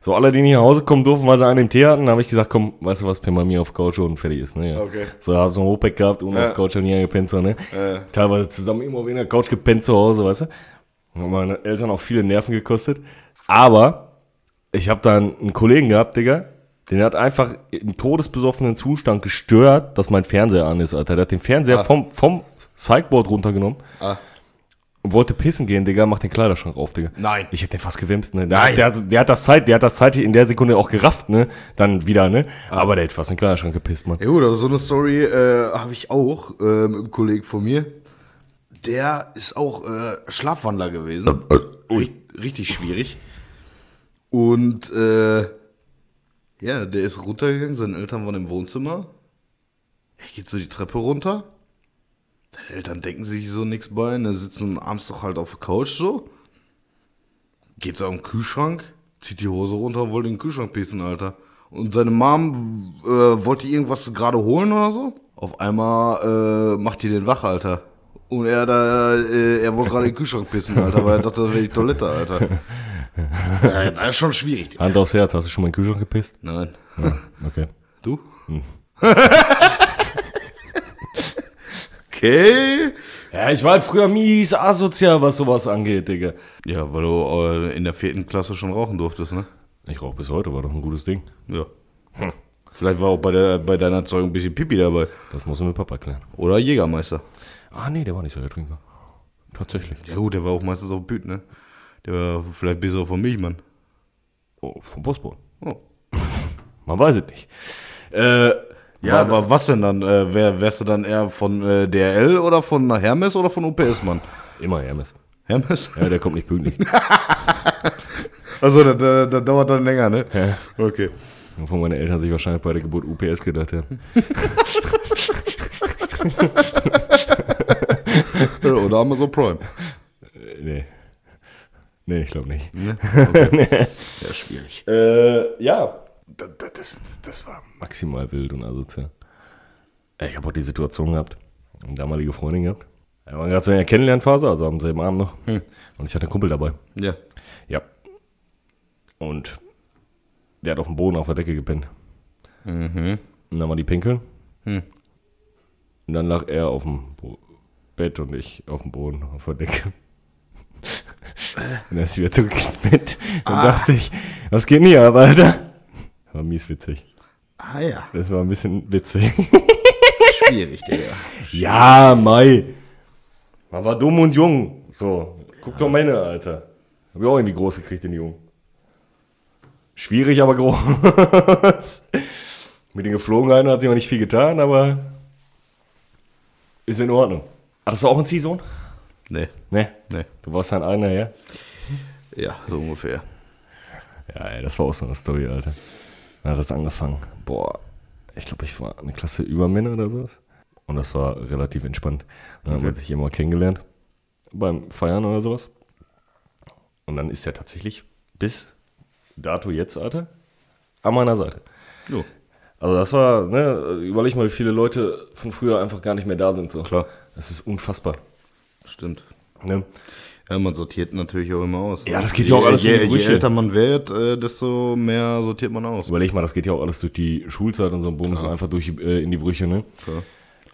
So, alle, die nicht nach Hause kommen durften, weil sie einen im Tee hatten, habe ich gesagt, komm, weißt du was, pin bei mir auf Couch und fertig ist, ne? Ja. Okay. So, hab so ein Hochbeck gehabt und Ja. auf Couch nie gepennt, so, ne? Ja. Teilweise zusammen immer auf einer Couch gepennt zu Hause, weißt du? Haben meine Eltern auch viele Nerven gekostet. Aber ich habe dann einen Kollegen gehabt, Digga, den hat einfach im todesbesoffenen Zustand gestört, dass mein Fernseher an ist, Alter. Der hat den Fernseher Ah. vom, vom Sideboard runtergenommen Ah. und wollte pissen gehen, Digga, macht den Kleiderschrank auf, Digga. Nein. Ich hätte den fast gewimst, ne? Der, Nein. Der, der, hat das Zeit, der hat das Zeit in der Sekunde auch gerafft, ne? Dann wieder, ne? Ah. Aber der hätte fast den Kleiderschrank gepisst, Mann. Ja gut, aber so eine Story äh, habe ich auch äh, mit einem Kollegen von mir. Der ist auch äh, Schlafwandler gewesen. Ui. Richtig schwierig. Und äh, ja, der ist runtergegangen, seine Eltern waren im Wohnzimmer. Er geht so die Treppe runter. Seine Eltern denken sich so nichts bei, ne, sitzen abends doch halt auf der Couch so. Geht so am Kühlschrank, zieht die Hose runter und wollte in den Kühlschrank pissen, Alter. Und seine Mom äh, wollte irgendwas gerade holen oder so. Auf einmal äh, macht die den wach, Alter. Und er da, äh, er wollte gerade in den Kühlschrank pissen, Alter, weil er dachte, das wäre die Toilette, Alter. <laughs> ja, das ist schon schwierig. Hand aufs Herz, hast du schon mal in den Kühlschrank gepisst? Nein. Okay. Du? <laughs> okay. Ja, ich war halt früher mies asozial, was sowas angeht, Digga. Ja, weil du äh, in der vierten Klasse schon rauchen durftest, ne? Ich rauche bis heute, war doch ein gutes Ding. Ja. Vielleicht war auch bei, der, bei deiner Erzeugung ein bisschen Pipi dabei. Das muss ich mit Papa klären. Oder Jägermeister. Ah, nee, der war nicht so der Trinker. Tatsächlich. Ja gut, der war auch meistens auf Büt, ne? Der war vielleicht bis auf von Milchmann. Oh, vom Postboten. Oh. <laughs> Man weiß es nicht. Äh, Ja, aber was denn dann? Äh, wär, wärst du dann eher von äh, DRL oder von Hermes oder von UPS, Mann? immer Hermes. Hermes? Ja, der kommt nicht pünktlich. <laughs> Also, das, das, das dauert dann länger, ne? ja. Okay. Wovon meine Eltern sich wahrscheinlich bei der Geburt UPS gedacht haben. <laughs> Oder Amazon Prime. Äh, nee. Nee, ich glaube nicht. Ne? Okay. <laughs> ja, schwierig. Äh, ja. Das, das, das war maximal wild und asozial. Ich habe auch die Situation gehabt, eine damalige Freundin gehabt. Wir waren gerade so in der Kennenlernphase, also am selben Abend noch. Und ich hatte einen Kumpel dabei. Ja. Ja. Und der hat auf dem Boden auf der Decke gepennt. Mhm. Und dann war die pinkeln. Hm. Und dann lag er auf dem Bo Bett und ich auf dem Boden auf der Decke. <laughs> und dann ist sie wieder zurück ins Bett und dachte sich, was geht denn hier ab, Alter? War mies witzig. Ah ja. Das war ein bisschen witzig. Schwierig, Digga. ja, Mai. Man war dumm und jung. So, guck doch meine, Alter. Hab ich auch irgendwie groß gekriegt, den Jungen. Schwierig, aber groß. <laughs> Mit den Geflogenheiten hat sich noch nicht viel getan, aber ist in Ordnung. Hattest du auch einen Ziehsohn? Nee. Ne, Nee. du warst ein einer, ja? Ja, so ungefähr. Ja, ey, das war auch so eine Story, Alter. Dann hat das angefangen. Boah, ich glaube, ich war eine Klasse über Männer oder sowas. Und das war relativ entspannt. Dann haben wir Okay. sich immer kennengelernt. Beim Feiern oder sowas. Und dann ist er tatsächlich bis dato jetzt, Alter, an meiner Seite. Jo, Also das war, ne, überleg mal, wie viele Leute von früher einfach gar nicht mehr da sind. So. klar. Das ist unfassbar. Stimmt. Ne? Ja, man sortiert natürlich auch immer aus. Ja, das geht ja auch alles in je, die je Brüche. älter man wird, äh, desto mehr sortiert man aus. Überleg mal, das geht ja auch alles durch die Schulzeit und so ein Bums einfach durch äh, in die Brüche, ne? Klar.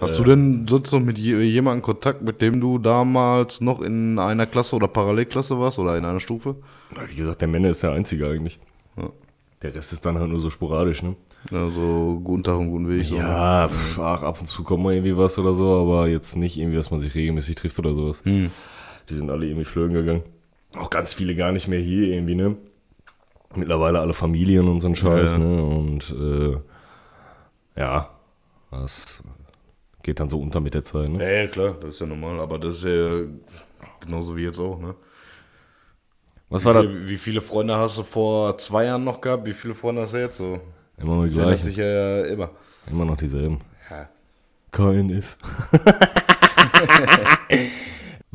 Hast du denn sonst noch mit je- jemandem Kontakt, mit dem du damals noch in einer Klasse oder Parallelklasse warst oder in einer Stufe? Wie gesagt, der Männer ist der Einzige eigentlich. Ja. Der Rest ist dann halt nur so sporadisch, ne? Also guten Tag und guten Weg. so, ne? Ja, pf, ach, ab und zu kommt mal irgendwie was oder so, aber jetzt nicht irgendwie, dass man sich regelmäßig trifft oder sowas. Hm. Die sind alle irgendwie flögen gegangen. Auch ganz viele gar nicht mehr hier irgendwie, ne? Mittlerweile alle Familien und so ein Scheiß, Ja, ne? Und äh, ja, das geht dann so unter mit der Zeit, ne? Ja, ja, klar, das ist ja normal, aber das ist ja genauso wie jetzt auch, ne? Was Wie, war das? viel, wie viele Freunde hast du vor zwei Jahren noch gehabt? Wie viele Freunde hast du jetzt so? Immer noch die Das gleichen. sich ja immer. Immer noch dieselben. Ja. KNF. <laughs>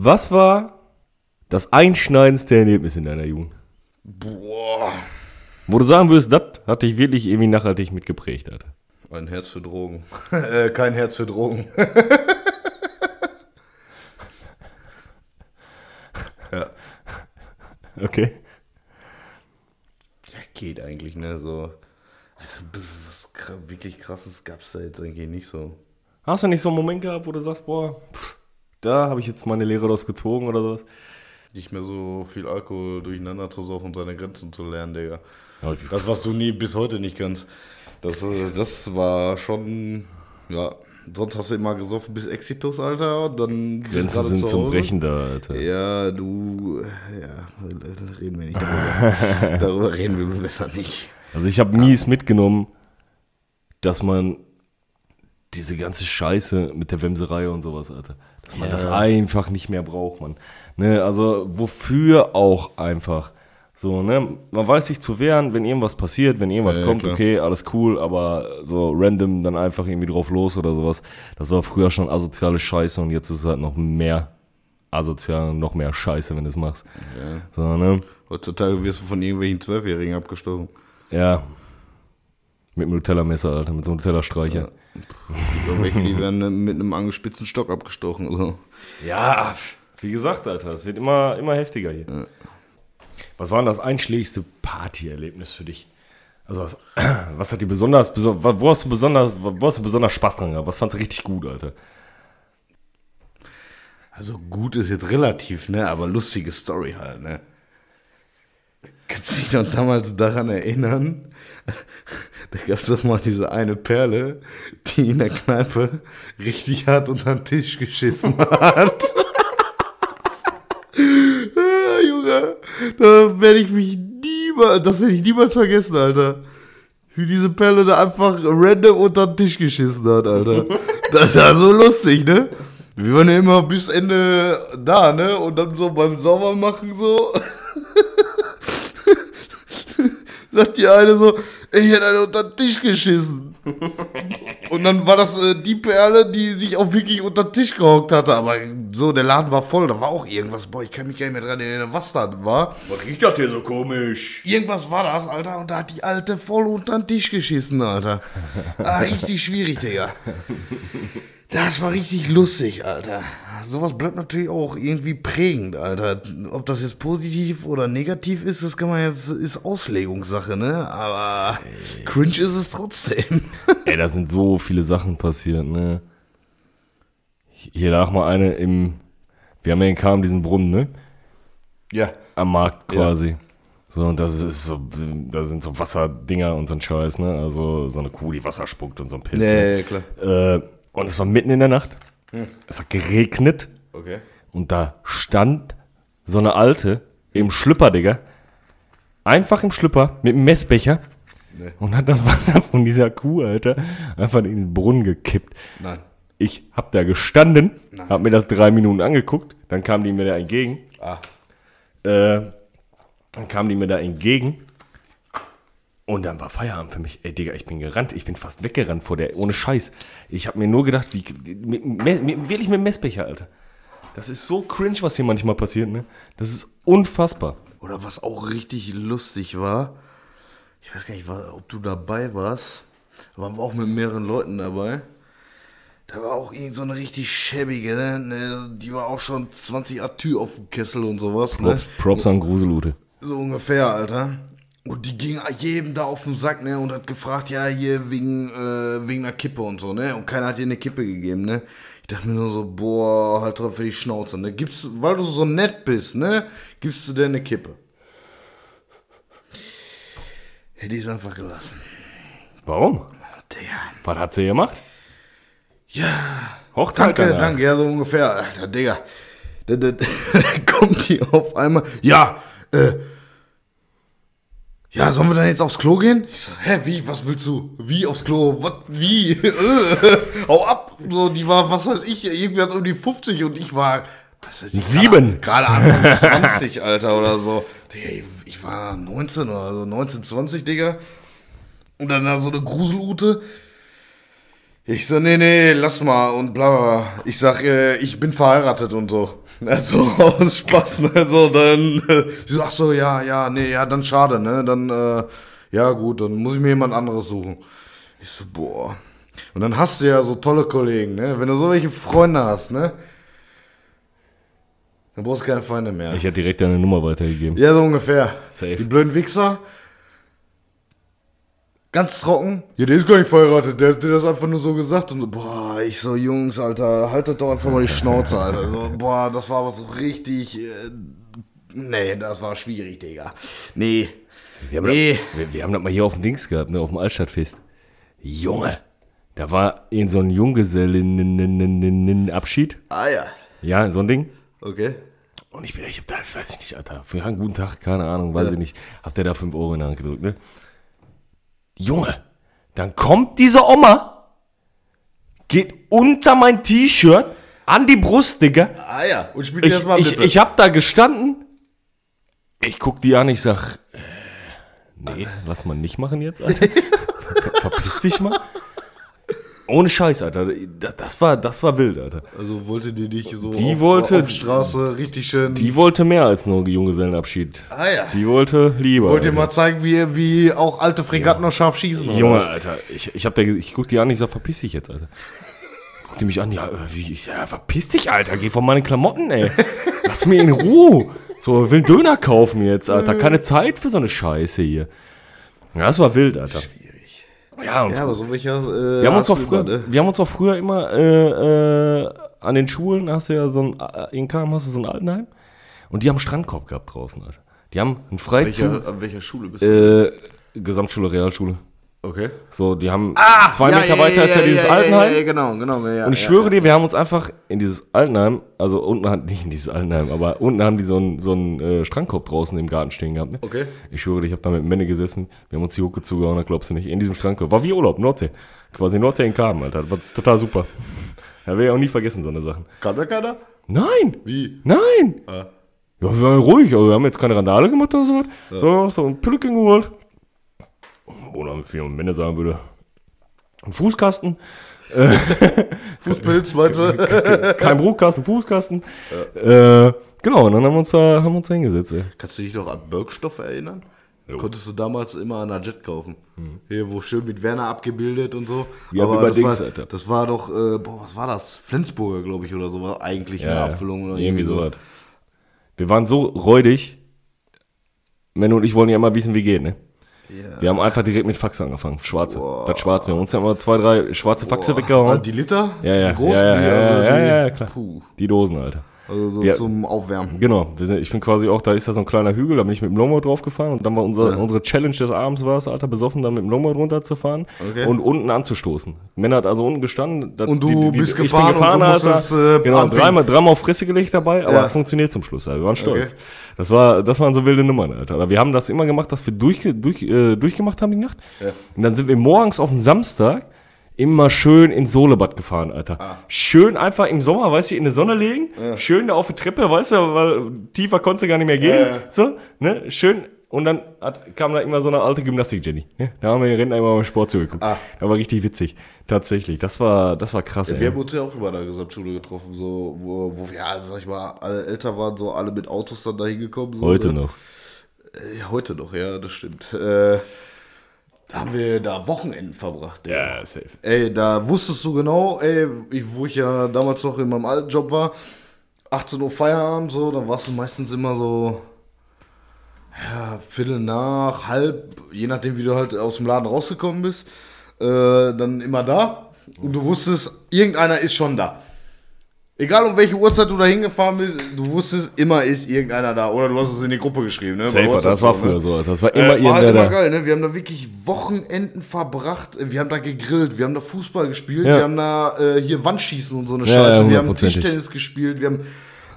Was war das einschneidendste Erlebnis in deiner Jugend? Boah. Wo du sagen würdest, das hat dich wirklich irgendwie nachhaltig mitgeprägt, Alter. Ein Herz für Drogen. <laughs> äh, kein Herz für Drogen. <laughs> ja. Okay. Ja, geht eigentlich, ne? So. Also, was wirklich krasses gab es da jetzt eigentlich nicht so. Hast du nicht so einen Moment gehabt, wo du sagst, boah, pff, da habe ich jetzt meine Lehre daraus gezogen oder sowas? Nicht mehr so viel Alkohol durcheinander zu saufen und seine Grenzen zu lernen, Digga. Das, was du nie bis heute nicht kannst. Das, äh, das war schon, ja. Sonst hast du immer gesoffen bis Exitus, Alter. Und dann Grenzen sind zu zum. Brechen da, Alter. Ja, du, ja, reden wir nicht darüber. <laughs> darüber reden wir besser nicht. Also ich habe mies mitgenommen, dass man diese ganze Scheiße mit der Wemserei und sowas, Alter, dass man Ja. das einfach nicht mehr braucht, man. Ne, also wofür auch einfach. So, ne, man weiß sich zu wehren, wenn irgendwas passiert, wenn irgendwas Ja, ja, kommt, klar. okay, alles cool, aber so random dann einfach irgendwie drauf los oder sowas. Das war früher schon asoziale Scheiße und jetzt ist es halt noch mehr asozial und noch mehr Scheiße, wenn du es machst. Ja. So, ne? Heutzutage wirst du von irgendwelchen Zwölfjährigen abgestochen. Ja. Mit einem Nutella-Messer, Alter, mit so einem Nutella-Streicher. Oder welche, die werden mit einem angespitzten Stock abgestochen. So. Ja, wie gesagt, Alter, es wird immer, immer heftiger hier. Was war denn das einschlägigste Partyerlebnis für dich? Also was, <clears throat> was hat dir besonders, beso- wo hast du besonders, wo hast du besonders Spaß dran gehabt? Was fandst du richtig gut, Alter? Also gut ist jetzt relativ, ne? Aber lustige Story halt, ne? Kannst du dich noch damals daran erinnern? Da gab es doch mal diese eine Perle, die in der Kneipe richtig hart unter den Tisch geschissen <laughs> hat. ah, Junge, da werde ich mich niemals, das werde ich niemals vergessen, Alter. Wie diese Perle da einfach random unter den Tisch geschissen hat, Alter. Das ist ja so lustig, ne? Wir waren ja immer bis Ende da, ne? Und dann so beim Saubermachen so. <laughs> Sagt die eine so, ich hätte eine unter den Tisch geschissen. Und dann war das äh, die Perle, die sich auch wirklich unter den Tisch gehockt hatte. Aber so, der Laden war voll, da war auch irgendwas. Boah, ich kann mich gar nicht mehr dran erinnern, was da war. Was riecht das hier so komisch? Irgendwas war das, Alter, und da hat die Alte voll unter den Tisch geschissen, Alter. Ah, richtig schwierig, Digga. Das war richtig lustig, Alter. Sowas bleibt natürlich auch irgendwie prägend, Alter. Ob das jetzt positiv oder negativ ist, das kann man jetzt, ist Auslegungssache, ne? Aber cringe ist es trotzdem. <laughs> Ey, da sind so viele Sachen passiert, ne? Hier lag mal eine im, wir haben ja in Kam diesen Brunnen, ne? Ja. am Markt quasi. So, und das ist, ist so, da sind so Wasserdinger und so ein Scheiß, ne? Also so eine Kuh, die Wasser spuckt und so ein Pilz. Ja, ne? ja, klar. Äh, und es war mitten in der Nacht. Es hat geregnet Okay. und da stand so eine Alte im Schlüpper, Digga. Einfach im Schlüpper mit einem Messbecher Nee. und hat das Wasser von dieser Kuh, Alter, einfach in den Brunnen gekippt. Nein. Ich hab da gestanden, hab mir das drei Minuten angeguckt, dann kam die mir da entgegen. Ah. Äh, dann kam die mir da entgegen. Und dann war Feierabend für mich. Ey, Digga, ich bin gerannt. Ich bin fast weggerannt vor der. Ohne Scheiß. Ich habe mir nur gedacht, wie. Mit, mit, mit, wirklich mit dem Messbecher, Alter. Das ist so cringe, was hier manchmal passiert, ne? Das ist unfassbar. Oder was auch richtig lustig war, ich weiß gar nicht, ob du dabei warst, da waren wir auch mit mehreren Leuten dabei. Da war auch irgend so eine richtig schäbige, ne? die war auch schon 20 Atü auf dem Kessel und sowas, ne? Props, Props an Gruselute. So ungefähr, Alter. Und die ging jedem da auf den Sack, ne? Und hat gefragt, ja, hier wegen, äh, wegen einer Kippe und so, ne? Und keiner hat ihr eine Kippe gegeben, ne? Ich dachte mir nur so, boah, halt drauf für die Schnauze, ne? Gibst, weil du so nett bist, ne? Gibst du dir eine Kippe. Hätte ich es einfach gelassen. Warum? Digga. Was hat sie gemacht? Ja. Hochzeit Danke, danke, ja, so ungefähr. Alter, Digga. Da, da, <laughs> da kommt die auf einmal. Ja, äh. Ja, sollen wir dann jetzt aufs Klo gehen? Ich so, hä, wie, was willst du? Wie aufs Klo? Was, wie? <laughs> Hau ab! So, die war, was weiß ich, irgendwie hat um die 50 und ich war, was weiß ich, Sieben. Gerade Anfang <laughs> 20, Alter, oder so. Digga, ich, war 19 oder so, 19, 20, Digga. Und dann da so eine Gruselute. Ich so, nee, nee, lass mal und bla bla. bla. Ich sag, äh, ich bin verheiratet und so. <laughs> Also aus Spaß, ne? So, dann, äh, ich so, ja, ja, nee, ja, dann schade, ne? Dann, äh, ja gut, dann muss ich mir jemand anderes suchen. Ich so, boah. Und dann hast du ja so tolle Kollegen, ne? Wenn du so welche Freunde hast, ne? Dann brauchst du keine Feinde mehr. Ich hätte direkt deine Nummer weitergegeben. Ja, so ungefähr. Safe. Die blöden Wichser. Ganz trocken. Ja, der ist gar nicht verheiratet. Der, der hat das einfach nur so gesagt. Und so, boah, ich so, Jungs, Alter, haltet doch einfach mal die Schnauze, Alter. So, boah, das war aber so richtig. Äh, nee, das war schwierig, Digga. Nee. Wir haben, Nee. das, wir, wir haben das mal hier auf dem Dings gehabt, ne, auf dem Altstadtfest. Junge, da war in so ein Junggesellinnen-Abschied. Ah ja. Ja, so ein Ding. Okay. Und ich bin, ich hab da, ich weiß nicht, Alter, für einen guten Tag, keine Ahnung, weiß ich nicht, hab der da 5 Euro in die Hand gedrückt, ne? Junge, dann kommt diese Oma, geht unter mein T-Shirt, an die Brust, Digga. Ah ja. Und spielt Ich, erstmal ich, ich hab da gestanden, ich guck die an, ich sag, äh, nee, lass mal nicht machen jetzt, Alter. <laughs> Ver- Verpiss dich mal. Ohne Scheiß, Alter. Das, war, das war wild, Alter. Also wollte die dich so Die auf, wollte- auf Straße richtig schön. Die wollte mehr als nur Junggesellenabschied. ah ja. Die wollte lieber. Wollte dir Alter. mal zeigen, wie, wie auch alte Fregatten noch scharf schießen. Junge, was? Alter, ich, ich, hab der, ich guck die an, ich sag, verpiss dich jetzt, Alter. Guck die mich an, ja, äh, wie, ich sag, ja, verpiss dich, Alter, geh von meinen Klamotten, ey. Lass mir in Ruhe. So, will einen Döner kaufen jetzt, Alter. Keine Zeit für so eine Scheiße hier. Ja, das war wild, Alter. Schwierig. Ja, Ja, aber so welcher. Äh, wir, haben uns auch früher, immer, ne? wir haben uns auch früher immer äh, äh, an den Schulen, hast du ja so ein, äh, in Kam hast du so ein Altenheim. Und die haben einen Strandkorb gehabt draußen, Alter. Die haben einen Freizug, Welcher, an welcher Schule bist du? äh, Gesamtschule, Realschule. Okay. So, die haben zwei Meter weiter ist ja, dieses Altenheim. Ja, ja, genau, genau. Ja, Und ich ja, schwöre ja. dir, wir haben uns einfach in dieses Altenheim, also unten hat <laughs> nicht in dieses Altenheim, aber unten haben die so einen, so einen äh, Strandkorb draußen im Garten stehen gehabt. Ne? Okay. Ich schwöre dir, ich habe da mit Männer gesessen, wir haben uns die Hucke zugehauen, das glaubst du nicht, in diesem Strandkorb. War wie Urlaub, Nordsee. Quasi Nordsee in Kamen, Alter. War total super. Da werde ich auch nie vergessen, so eine Sachen. Kam da keiner? Nein! Wie? Nein! Ah. Ja, wir waren ruhig, also wir haben jetzt keine Randale gemacht oder sowas. So, so ein Pülliken geholt. Oder wie man Männer sagen würde. Ein Fußkasten. <laughs> Fußpilz, meinst du? Kein Brutkasten, Fußkasten. Äh, genau, und dann haben wir uns da, haben wir uns da hingesetzt. Ey. Kannst du dich noch an Birkstoff erinnern? Konntest du damals immer an der Jet kaufen. Hier, wo schön mit Werner abgebildet und so. Ja, Aber über das, Dings, war, Alter. das war doch, äh, boah, was war das? Flensburger, glaube ich, oder so, war eigentlich eine Abfüllung oder irgendwie sowas. Wir waren so räudig. Menno und ich wollen ja immer wissen, wie geht, ne? Ja. Wir haben einfach direkt mit Fax angefangen. Schwarze. Das Schwarze. Wir haben uns ja immer zwei, drei schwarze Faxe Ah, weggehauen. die Liter? Ja, ja. Die großen? ja, ja, die, also ja, die, ja, ja, klar. Puh. Die Dosen, Alter. Also so Ja. zum Aufwärmen. Genau, wir sind, ich bin quasi auch, da ist da so ein kleiner Hügel, da bin ich mit dem Longboard draufgefahren und dann war unser, unsere Challenge des Abends war es, Alter, besoffen, da mit dem Longboard runterzufahren Okay. und unten anzustoßen. Männer hat also unten gestanden. das- Und du bist ich gefahren bin gefahren, und du Alter. musstest, äh, genau, dreimal, dreimal auf Fresse gelegt dabei, aber Ja. hat funktioniert zum Schluss, Alter. wir waren stolz. Okay. Das, war, das waren so wilde Nummern, Alter. Aber wir haben das immer gemacht, dass wir durch, durch, äh, durchgemacht haben die Nacht. Und dann sind wir morgens auf den Samstag immer schön ins Sohlebad gefahren, Alter. Ah. Schön einfach im Sommer, weißt du, in die Sonne legen, schön da auf die Treppe, weißt du, weil tiefer konntest du gar nicht mehr gehen. Ja, ja. So, ne, schön. Und dann hat, kam da immer so eine alte Gymnastik-Jenny. Ne? Da haben wir den Rentner immer beim Sport zugeguckt. Ah. Das war richtig witzig. Tatsächlich. Das war, das war krass, Wir ey. haben uns ja auch über der Gesamtschule getroffen, so, wo, wo wir, ja, sag ich mal, alle älter waren, so alle mit Autos dann da hingekommen. So, Heute ne? noch. Ja, heute noch, ja, das stimmt. Äh, da haben wir da Wochenenden verbracht. ey. Ja, safe. Ey, da wusstest du genau, ey, ich, wo ich ja damals noch in meinem alten Job war, 18 Uhr Feierabend, so, dann warst du meistens immer so, ja, Viertel nach, halb, je nachdem, wie du halt aus dem Laden rausgekommen bist, äh, dann immer da. Und du wusstest, irgendeiner ist schon da. Egal um welche Uhrzeit du da hingefahren bist, du wusstest, immer ist irgendeiner da. Oder du hast es in die Gruppe geschrieben, ne? Safer, das war früher ne? so. Das war Äh, immer war halt immer geil, ne? Wir haben da wirklich Wochenenden verbracht. Wir haben da gegrillt, wir haben da Fußball gespielt, Ja. wir haben da äh, hier Wandschießen und so eine Scheiße. ja, wir haben. Tischtennis gespielt, wir haben.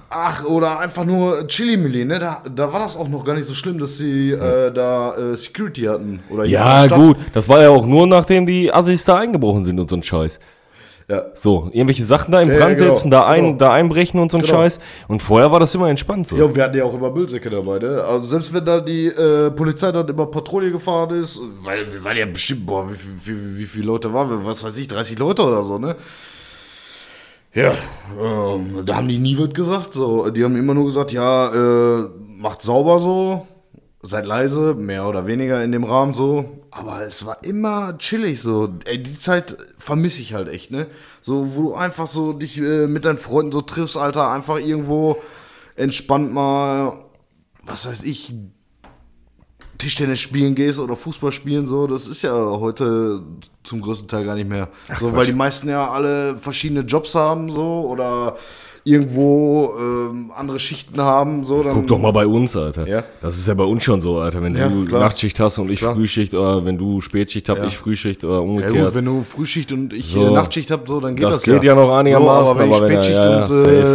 Ach, oder einfach nur Chili-Milli, ne? Da, da war das auch noch gar nicht so schlimm, dass sie äh, da äh, Security hatten. Oder Ja, gut. Das war ja auch nur, nachdem die Assis da eingebrochen sind und so ein Scheiß. Ja. So, irgendwelche Sachen da im Ja, Brand ja, genau, setzen, da, ein, genau. da einbrechen und so ein Genau. Scheiß. Und vorher war das immer entspannt so. Ja, und wir hatten ja auch immer Müllsäcke dabei, ne? Also selbst wenn da die äh, Polizei dann immer Patrouille gefahren ist, weil wir waren ja bestimmt, boah, wie, viel- wie, wie viele Leute waren wir? Was weiß ich, 30 Leute oder so, ne? Ja, ähm, da haben die nie was gesagt. So, die haben immer nur gesagt, ja, äh, macht sauber so, seid leise, mehr oder weniger in dem Rahmen so. Aber es war immer chillig so. Ey, die Zeit vermisse ich halt echt, ne? So, wo du einfach so dich äh, mit deinen Freunden so triffst, Alter, einfach irgendwo entspannt mal, was weiß ich, Tischtennis spielen gehst oder Fußball spielen, so, das ist ja heute zum größten Teil gar nicht mehr. so, weil die meisten ja alle verschiedene Jobs haben, so, oder irgendwo ähm, andere Schichten haben, so. Dann, Guck doch mal bei uns, Alter. Ja. Das ist ja bei uns schon so, Alter. Wenn Ja, du klar. Nachtschicht hast und ich Klar. Frühschicht, oder wenn du Spätschicht hast, Ja. ich Frühschicht oder Ja umgekehrt. gut, wenn du Frühschicht und ich So. äh, Nachtschicht hab, so, dann geht das, Das geht ja noch einigermaßen, so, aber wenn ich aber wenn er- Spätschicht ja, ja,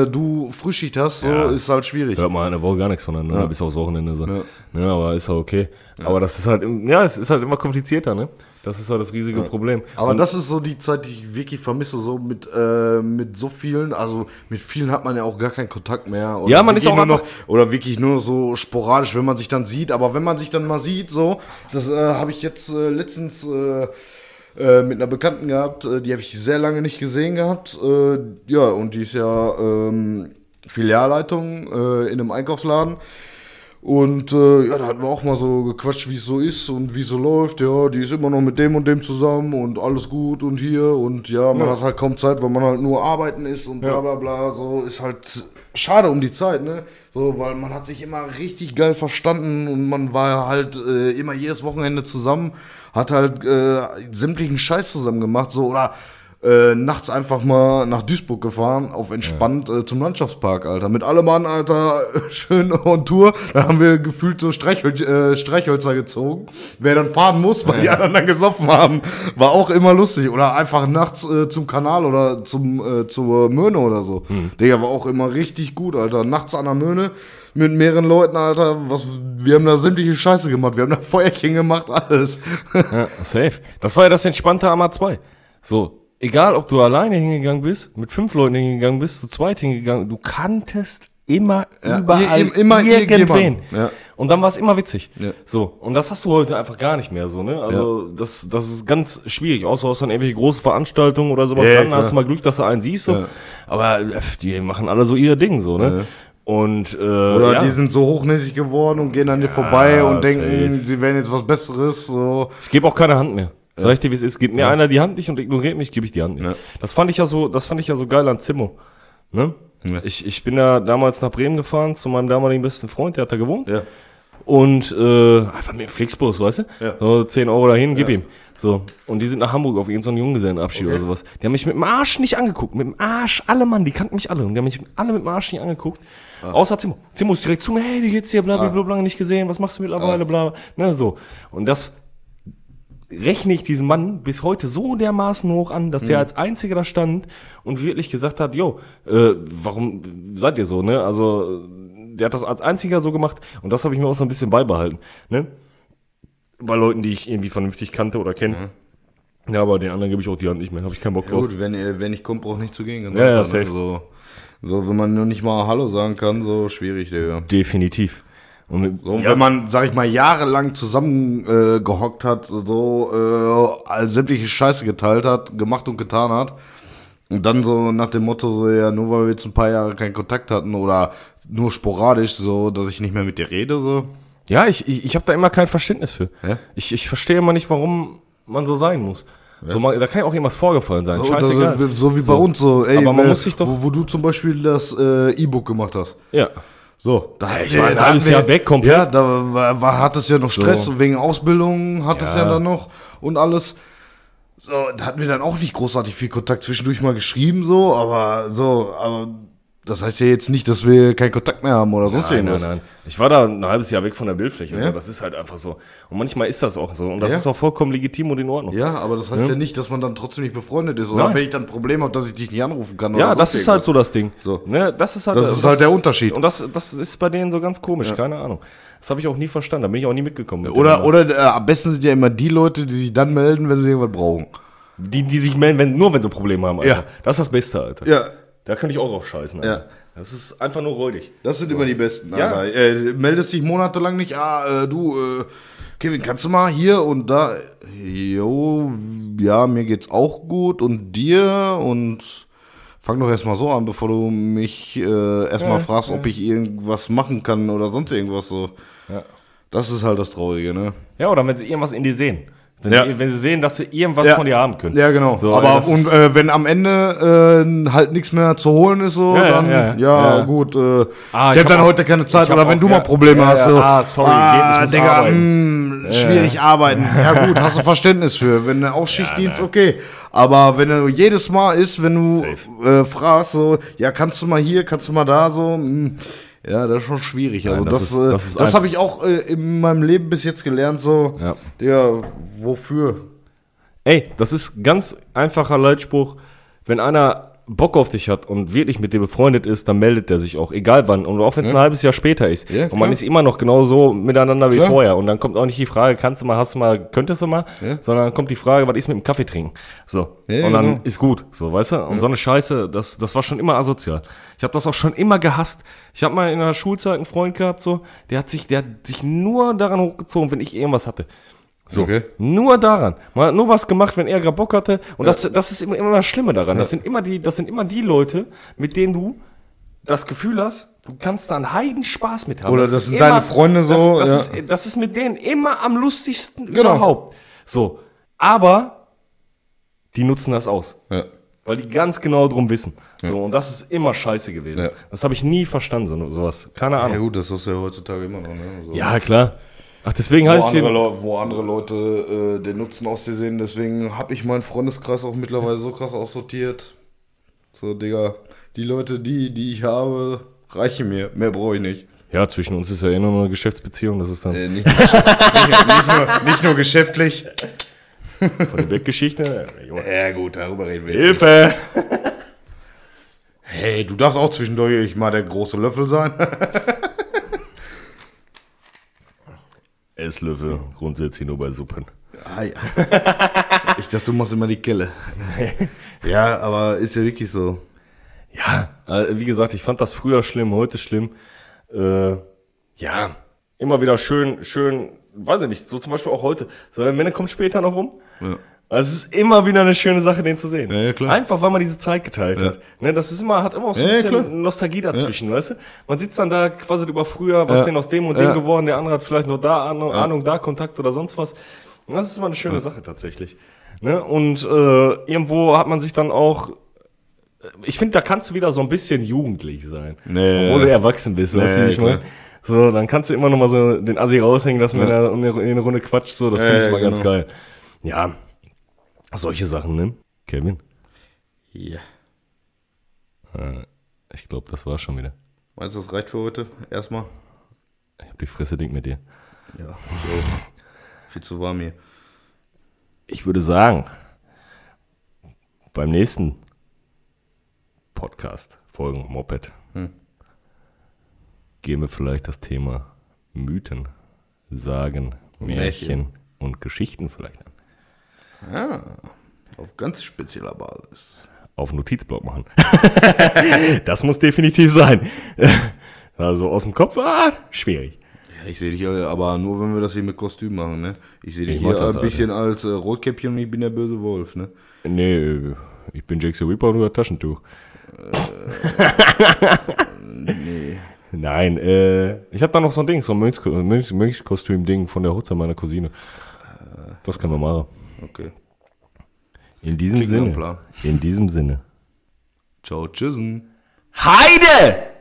und äh, du Frühschicht hast, so, Ja. ist halt schwierig. Hört man in der Woche gar nichts voneinander, bis aufs Wochenende so. Ja. Ne, aber ist ja okay. Aber das ist halt, ja, es ist halt immer komplizierter, ne? Das ist halt das riesige Problem. Aber das ist so die Zeit, die ich wirklich vermisse, so mit, äh, mit so vielen, also mit vielen hat man ja auch gar keinen Kontakt mehr. Oder Ja, man ist auch nur noch, oder wirklich nur so sporadisch, wenn man sich dann sieht. Aber wenn man sich dann mal sieht, so, das äh, habe ich jetzt äh, letztens äh, äh, mit einer Bekannten gehabt, äh, die habe ich sehr lange nicht gesehen gehabt. Äh, ja, und die ist ja ähm, Filialleitung in einem Einkaufsladen. Und äh, ja, da hatten wir auch mal so gequatscht, wie es so ist und wie es so läuft. Ja, die ist immer noch mit dem und dem zusammen und alles gut und hier. Und ja, man hat halt kaum Zeit, weil man halt nur arbeiten ist und bla bla bla. So ist halt schade um die Zeit, ne? So, weil man hat sich immer richtig geil verstanden und man war halt äh, immer jedes Wochenende zusammen, hat halt äh, sämtlichen Scheiß zusammen gemacht, so oder äh, nachts einfach mal nach Duisburg gefahren, auf entspannt äh, zum Landschaftspark, Alter. Mit allem Mann, Alter, <laughs> schön on Tour. Da haben wir gefühlt so Streichhol äh, Streichhölzer gezogen. Wer dann fahren muss, weil die anderen dann gesoffen haben, war auch immer lustig. Oder einfach nachts äh, zum Kanal oder zum, äh, zur Möhne oder so. Digga, war auch immer richtig gut, Alter. Nachts an der Möhne mit mehreren Leuten, Alter. Was, wir haben da sämtliche Scheiße gemacht. Wir haben da <laughs> Feuerchen gemacht, alles. Ja, safe. Das war ja das Entspannte am A2. So, egal ob du alleine hingegangen bist, mit fünf Leuten hingegangen bist, zu zweit hingegangen, du kanntest immer Ja, überall i- immer irgendwen. Ja. Und dann war es immer witzig. Ja. So, und das hast du heute einfach gar nicht mehr so, ne? Also, das, das ist ganz schwierig, außer du hast dann irgendwelche große Veranstaltungen oder sowas, Ja, dann hast du mal Glück, dass du einen siehst, so. Ja. Aber äh, die machen alle so ihr Ding, so, ne? Und, äh, Oder ja. die sind so hochnäsig geworden und gehen an dir vorbei und denken, safe. sie wären jetzt was Besseres. So. Ich gebe auch keine Hand mehr. Sag ich dir, wie es ist. Gibt mir einer die Hand nicht und ignoriert mich, gebe ich die Hand nicht. Ja. Das fand ich ja so, das fand ich ja so geil an Zimmo. Ne? Ja. Ich, ich bin ja damals nach Bremen gefahren zu meinem damaligen besten Freund, der hat da gewohnt. Ja. Und äh, einfach mit dem Flixbus, weißt du? Ja. So 10 Euro dahin, gib ihm. So. Und die sind nach Hamburg auf irgendeinen Junggesellenabschied oder sowas. Die haben mich mit dem Arsch nicht angeguckt. Mit dem Arsch, alle Mann, die kannten mich alle. Und die haben mich alle mit dem Arsch nicht angeguckt. Außer Zimmo. Zimmo ist direkt zu mir, hey, wie geht's dir? Bla, bla, bla, lange nicht gesehen. Was machst du mittlerweile? Bla, bla. Ne, so. Und das rechne ich diesen Mann bis heute so dermaßen hoch an, dass der als einziger da stand und wirklich gesagt hat, jo, äh, warum seid ihr so, ne? Also, der hat das als einziger so gemacht und das habe ich mir auch so ein bisschen beibehalten, ne? Bei Leuten, die ich irgendwie vernünftig kannte oder kenne. Ja, aber den anderen gebe ich auch die Hand nicht mehr, habe ich keinen Bock Ja, drauf. gut, wenn, wenn ich komme, braucht nicht zu gehen. Ganz Ja, ja, ne? safe. So, so, wenn man nur nicht mal Hallo sagen kann, so schwierig, Digga. Definitiv. Und, So, ja, wenn man, sag ich mal, jahrelang zusammen äh, hat, so äh, sämtliche Scheiße geteilt hat, gemacht und getan hat, und dann so nach dem Motto, so, ja, nur weil wir jetzt ein paar Jahre keinen Kontakt hatten oder nur sporadisch, so, dass ich nicht mehr mit dir rede, so. ja ich, ich, ich habe da immer kein Verständnis für. Ja? Ich, ich verstehe immer nicht, warum man so sein muss. So, man, da kann ja auch irgendwas vorgefallen sein. So, Scheißegal. das, so wie bei uns, so, ey, Aber man äh, muss sich doch- wo, wo du zum Beispiel das äh, E-Book gemacht hast. ja. So, da ich war ein halbes Jahr weg komplett. Ja, da war, war, hat es ja noch Stress So. wegen Ausbildung, hat es ja Ja. dann noch und alles. So, da hatten wir dann auch nicht großartig viel Kontakt zwischendurch mal geschrieben, so, aber so, aber das heißt ja jetzt nicht, dass wir keinen Kontakt mehr haben oder sonst Nein, irgendwas. nein, nein. Ich war da ein halbes Jahr weg von der Bildfläche. Ja. So. Das ist halt einfach so. Und manchmal ist das auch so. Und das Ja. ist auch vollkommen legitim und in Ordnung. Ja, aber das heißt ja. nicht, dass man dann trotzdem nicht befreundet ist. Oder Nein. wenn ich dann ein Problem habe, dass ich dich nicht anrufen kann. Ja, das ist halt irgendwas. so das Ding. So. Ne, das ist halt, Das ist halt der Unterschied. Und das, das ist bei denen so ganz komisch, keine Ahnung. Das habe ich auch nie verstanden, da bin ich auch nie mitgekommen. mit Oder, denen. oder äh, am besten sind ja immer die Leute, die sich dann melden, wenn sie irgendwas brauchen. die, die sich melden, wenn, nur wenn sie Probleme haben, Alter. Ja. Das ist das Beste, Alter. Ja, Da könnte ich auch drauf scheißen, Alter. Ja. Das ist einfach nur räudig. Das sind immer die besten. Ja. Äh, meldest dich monatelang nicht. Ah, äh, du, äh, Kevin, kannst du mal hier und da? Jo, ja, mir geht's auch gut und dir und Fang doch erstmal so an, bevor du mich äh, erstmal fragst, ob ich irgendwas machen kann oder sonst irgendwas so. Ja. Das ist halt das Traurige, ne? Ja, oder wenn sie irgendwas in dir sehen. Wenn, Ja. sie, wenn sie sehen, dass sie irgendwas Ja. von dir haben können. Ja, genau. So, Aber das und äh, wenn am Ende äh, halt nichts mehr zu holen ist, so, Ja, ja, dann ja, ja, ja. gut. Äh, Ah, ich ich habe hab dann auch- heute keine Zeit oder wenn auch- du ja, mal Probleme ja, hast, ja. so. Ah, sorry, geht, ich muss Digga, arbeiten. mh, schwierig arbeiten. Ja <laughs> gut, hast du Verständnis für. Wenn du auch Schichtdienst, okay. Aber wenn du jedes Mal ist, wenn du äh, fragst, so, ja, kannst du mal hier, kannst du mal da, so, mh, ja, das ist schon schwierig. Also Nein, das das, ist- äh, das ist das habe ich auch äh, in meinem Leben bis jetzt gelernt, so, Ja. Digga, wofür? Ey, das ist ganz einfacher Leitspruch. Wenn einer Bock auf dich hat und wirklich mit dir befreundet ist, dann meldet er sich auch, egal wann. Und auch wenn es ein halbes Jahr später ist. Ja, und man ist immer noch genauso miteinander wie Klar. vorher. Und dann kommt auch nicht die Frage, kannst du mal, hast du mal, könntest du mal, Ja. sondern dann kommt die Frage, was ist mit dem Kaffee trinken? So. Ja, und dann genau. ist gut, so, weißt du? Und so eine Scheiße, das, das war schon immer asozial. Ich habe das auch schon immer gehasst. Ich habe mal in der Schulzeit einen Freund gehabt, so, der hat sich, der hat sich nur daran hochgezogen, wenn ich irgendwas hatte. So, Okay. nur daran. Man hat nur was gemacht, wenn er gerade Bock hatte. Und das, das ist immer, immer das Schlimme daran. Das, sind immer die, das sind immer die Leute, mit denen du das Gefühl hast, du kannst da einen heiden Spaß mit haben. Oder Das das sind deine Freunde so, Das, ja. das, ist, das ist mit denen immer am lustigsten Genau. überhaupt. So. Aber die nutzen das aus. Ja. Weil die ganz genau drum wissen. So, und das ist immer scheiße gewesen. Ja. Das habe ich nie verstanden, so, sowas. Keine Ja Ahnung. gut, das ist ja heutzutage immer noch, ne? So. Ja, klar. Ach, deswegen heißt andere, Leu- wo andere Leute äh, den Nutzen aus dir sehen, deswegen habe ich meinen Freundeskreis auch mittlerweile so krass aussortiert. So, Digga, die Leute, die, die ich habe, reichen mir. Mehr brauche ich nicht. Ja, zwischen uns ist ja eh nur eine Geschäftsbeziehung. Das ist dann Äh, nicht, nur, <laughs> nicht, nicht, nur, nicht nur geschäftlich. von der Bettgeschichte. Ja gut, darüber reden wir jetzt. Hilfe! <laughs> Hey, du darfst auch zwischendurch mal der große Löffel sein. <laughs> Esslöffel, grundsätzlich nur bei Suppen. Ah, ja. <laughs> Ich dachte, du machst immer die Kelle. <laughs> Ja, aber ist ja wirklich so. Ja, äh, wie gesagt, ich fand das früher schlimm, heute schlimm. Äh, ja, immer wieder schön, schön, weiß ich nicht, so zum Beispiel auch heute. So, der Männer kommt später noch rum. Ja. Also es ist immer wieder eine schöne Sache, den zu sehen. Ja, ja, klar. Einfach, weil man diese Zeit geteilt Ja. hat. Ne, das ist immer, hat immer auch so ein bisschen. Nostalgie dazwischen, weißt du? Man sitzt dann da quasi über früher, was Ja. denn aus dem und dem geworden, der andere hat vielleicht nur da Ahnung, Ahnung, da Kontakt oder sonst was. Und das ist immer eine schöne Sache tatsächlich. Ne? Und äh, irgendwo hat man sich dann auch ich finde, da kannst du wieder so ein bisschen jugendlich sein. Nee. Obwohl du erwachsen bist, weißt du, Nee, wie ich meine? So, dann kannst du immer noch mal so den Assi raushängen lassen, wenn er in eine, in eine Runde quatscht, so, das finde ich mal ganz genau. geil. Ja, solche Sachen, ne? Kevin, Ja. ich glaube, das war schon wieder. Meinst du, das reicht für heute? Erstmal? Ich hab die Fresse dick mit dir. Ja, so. Viel zu warm hier. Ich würde sagen, beim nächsten Podcast, Folgen Moped, Hm. gehen wir vielleicht das Thema Mythen, Sagen, Märchen, Märchen. und Geschichten vielleicht an. Ah, auf ganz spezieller Basis. Auf Notizblock machen. <laughs> das muss definitiv sein. <laughs> Also aus dem Kopf, ah, schwierig. Ja, ich sehe dich aber nur wenn wir das hier mit Kostüm machen, ne? Ich sehe dich Ich hier das, ein bisschen als äh, Rotkäppchen und ich bin der böse Wolf, ne? Nee, ich bin Jake the Reaper und hast Taschentuch. <laughs> Nein, äh, ich habe da noch so ein Ding, so ein Mönchsko- Mönch- Mönchskostüm-Ding von der Hutze meiner Cousine. Das können wir machen. Okay. In diesem Klingt Sinne. In diesem Sinne. Ciao, tschüssen. Heide!